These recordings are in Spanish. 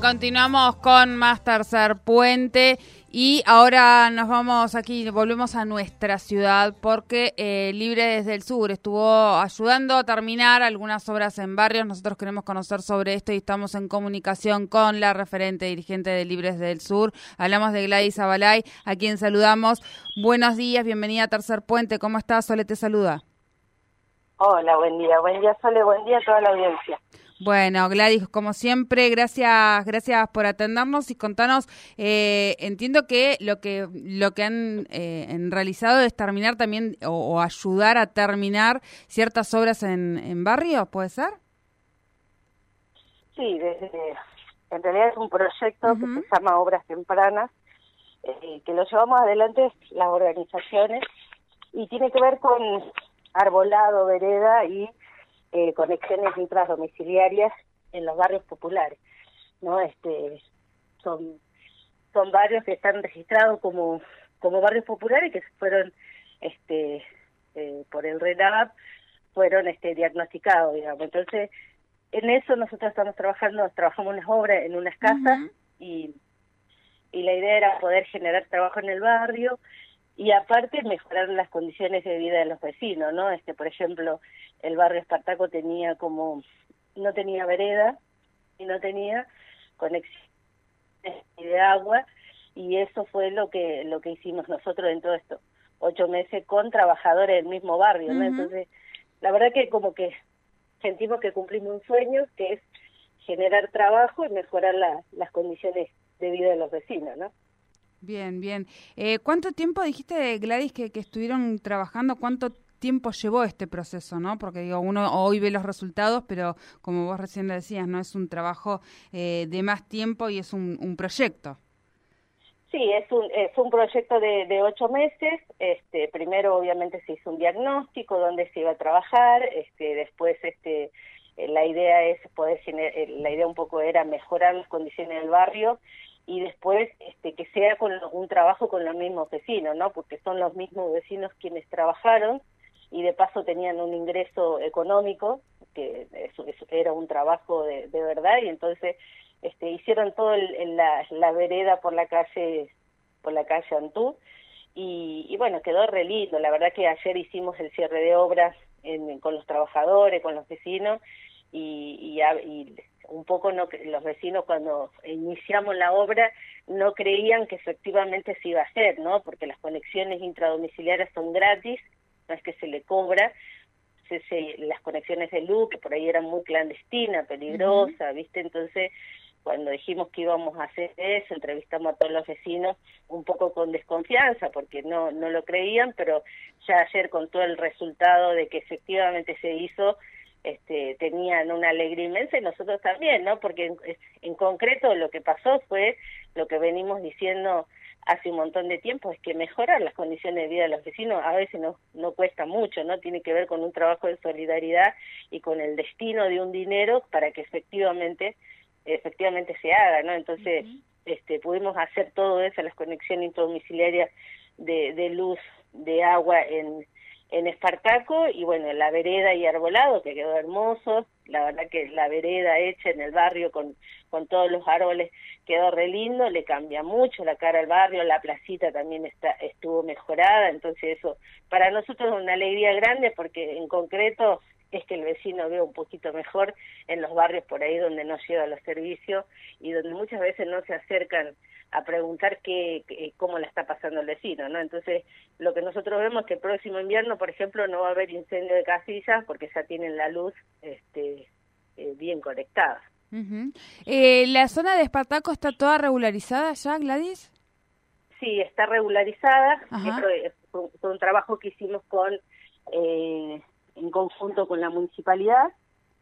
Continuamos con más tercer puente y ahora nos vamos aquí, volvemos a nuestra ciudad porque eh, Libre desde el Sur estuvo ayudando a terminar algunas obras en barrios. Nosotros queremos conocer sobre esto y estamos en comunicación con la referente dirigente de Libres del Sur. Hablamos de Gladys Abalay, a quien saludamos. Buenos días, bienvenida a Tercer Puente. ¿Cómo estás? Sole te saluda. Hola, buen día, buen día Sole, buen día a toda la audiencia. Bueno, Gladys, como siempre, gracias, gracias por atendernos y contanos. Eh, entiendo que lo que lo que han eh, en realizado es terminar también o, o ayudar a terminar ciertas obras en, en barrio, ¿puede ser? Sí, desde, en realidad es un proyecto que se llama Obras Tempranas, eh, que lo llevamos adelante las organizaciones y tiene que ver con arbolado, vereda y eh, conexiones intradomiciliarias en los barrios populares. no este Son, son barrios que están registrados como, como barrios populares que fueron este eh, por el RENAP fueron este diagnosticados, digamos. Entonces, en eso nosotros estamos trabajando, trabajamos unas obras en unas casas y, y la idea era poder generar trabajo en el barrio y aparte mejorar las condiciones de vida de los vecinos, ¿no? Este, por ejemplo, el barrio Espartaco tenía como, no tenía vereda y no tenía conexión de agua y eso fue lo que lo que hicimos nosotros en todo esto ocho meses con trabajadores del mismo barrio, ¿no? Entonces, la verdad que como que sentimos que cumplimos un sueño que es generar trabajo y mejorar la- las condiciones de vida de los vecinos, ¿no? Bien, bien. Eh, ¿Cuánto tiempo dijiste, Gladys, que, estuvieron trabajando? ¿Cuánto tiempo llevó este proceso, no? Porque digo, uno hoy ve los resultados, pero como vos recién lo decías, no es un trabajo eh, de más tiempo y es un, proyecto. Sí, es un, es un proyecto de, de ocho meses. Este, primero, obviamente, se hizo un diagnóstico dónde se iba a trabajar. Este, después, este, eh, la idea es poder eh, la idea un poco era mejorar las condiciones del barrio y después este, que sea con un trabajo con los mismos vecinos, ¿no? Porque son los mismos vecinos quienes trabajaron y de paso tenían un ingreso económico que eso, eso era un trabajo de, de verdad y entonces este, hicieron todo el- el- la, la vereda por la calle por la calle Antú y, y bueno quedó re lindo la verdad que ayer hicimos el cierre de obras en- con los trabajadores con los vecinos y, y, y un poco no los vecinos cuando iniciamos la obra no creían que efectivamente se iba a hacer no porque las conexiones intradomiciliarias son gratis no es que se le cobra se- se- las conexiones de luz que por ahí eran muy clandestinas peligrosas viste entonces cuando dijimos que íbamos a hacer eso, entrevistamos a todos los vecinos un poco con desconfianza porque no, no lo creían, pero ya ayer con todo el resultado de que efectivamente se hizo, este, tenían una alegría inmensa y nosotros también, ¿no? Porque en, en concreto lo que pasó fue lo que venimos diciendo hace un montón de tiempo, es que mejorar las condiciones de vida de los vecinos a veces no, no cuesta mucho, ¿no? Tiene que ver con un trabajo de solidaridad y con el destino de un dinero para que efectivamente efectivamente se haga, ¿no? Entonces, este, pudimos hacer todo eso, las conexiones intradomiciliarias de, de luz, de agua en, en Espartaco y bueno, la vereda y arbolado que quedó hermoso, la verdad que la vereda hecha en el barrio con, con todos los árboles quedó re lindo, le cambia mucho la cara al barrio, la placita también está, estuvo mejorada, entonces eso para nosotros es una alegría grande porque en concreto es que el vecino vea un poquito mejor en los barrios por ahí donde no llega los servicios y donde muchas veces no se acercan a preguntar qué, cómo la está pasando el vecino, ¿no? Entonces, lo que nosotros vemos es que el próximo invierno, por ejemplo, no va a haber incendio de casillas porque ya tienen la luz este, eh, bien conectada. eh, ¿La zona de Espartaco está toda regularizada ya, Gladys? Sí, está regularizada. Esto fue, un trabajo que hicimos con eh, en conjunto con la municipalidad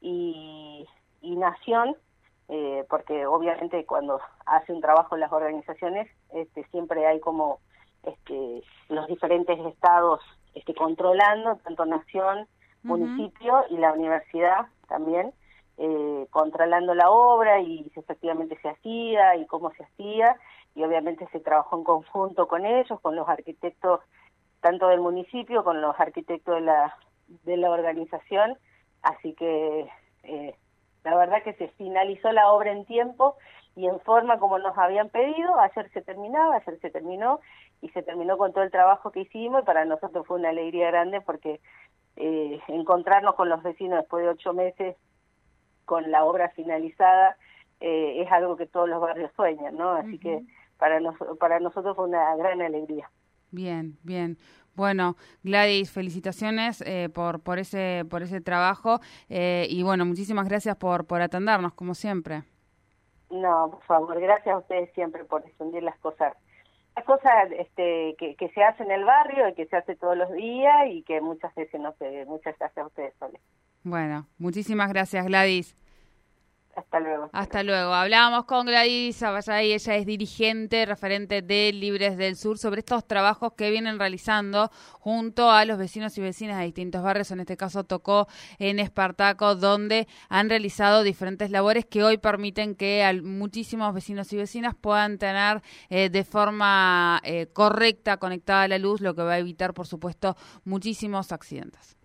y, y Nación eh, porque obviamente cuando hace un trabajo en las organizaciones este, siempre hay como este, los diferentes estados este, controlando, tanto nación, municipio y la universidad también, eh, controlando la obra y si efectivamente se hacía y cómo se hacía, y obviamente se trabajó en conjunto con ellos, con los arquitectos tanto del municipio, con los arquitectos de la, de la organización, así que eh, la verdad que se finalizó la obra en tiempo y en forma como nos habían pedido. Ayer se terminaba, ayer se terminó y se terminó con todo el trabajo que hicimos y para nosotros fue una alegría grande porque eh, encontrarnos con los vecinos después de ocho meses con la obra finalizada eh, es algo que todos los barrios sueñan, ¿no? Así que para, nos, para nosotros fue una gran alegría. Bien, bien. Bueno, Gladys, felicitaciones eh, por, por, ese, por ese trabajo eh, y bueno, muchísimas gracias por, por atendernos, como siempre. No, por favor, gracias a ustedes siempre por difundir las cosas, las cosas este, que, que se hacen en el barrio y que se hace todos los días y que muchas veces no se, muchas gracias a ustedes soles. Bueno, muchísimas gracias, Gladys. Hasta luego. Hasta luego. Hablábamos con Gladys Abayay, ella es dirigente, referente de Libres del Sur, sobre estos trabajos que vienen realizando junto a los vecinos y vecinas de distintos barrios. En este caso tocó en Espartaco, donde han realizado diferentes labores que hoy permiten que muchísimos vecinos y vecinas puedan tener eh, de forma eh, correcta conectada la luz, lo que va a evitar, por supuesto, muchísimos accidentes.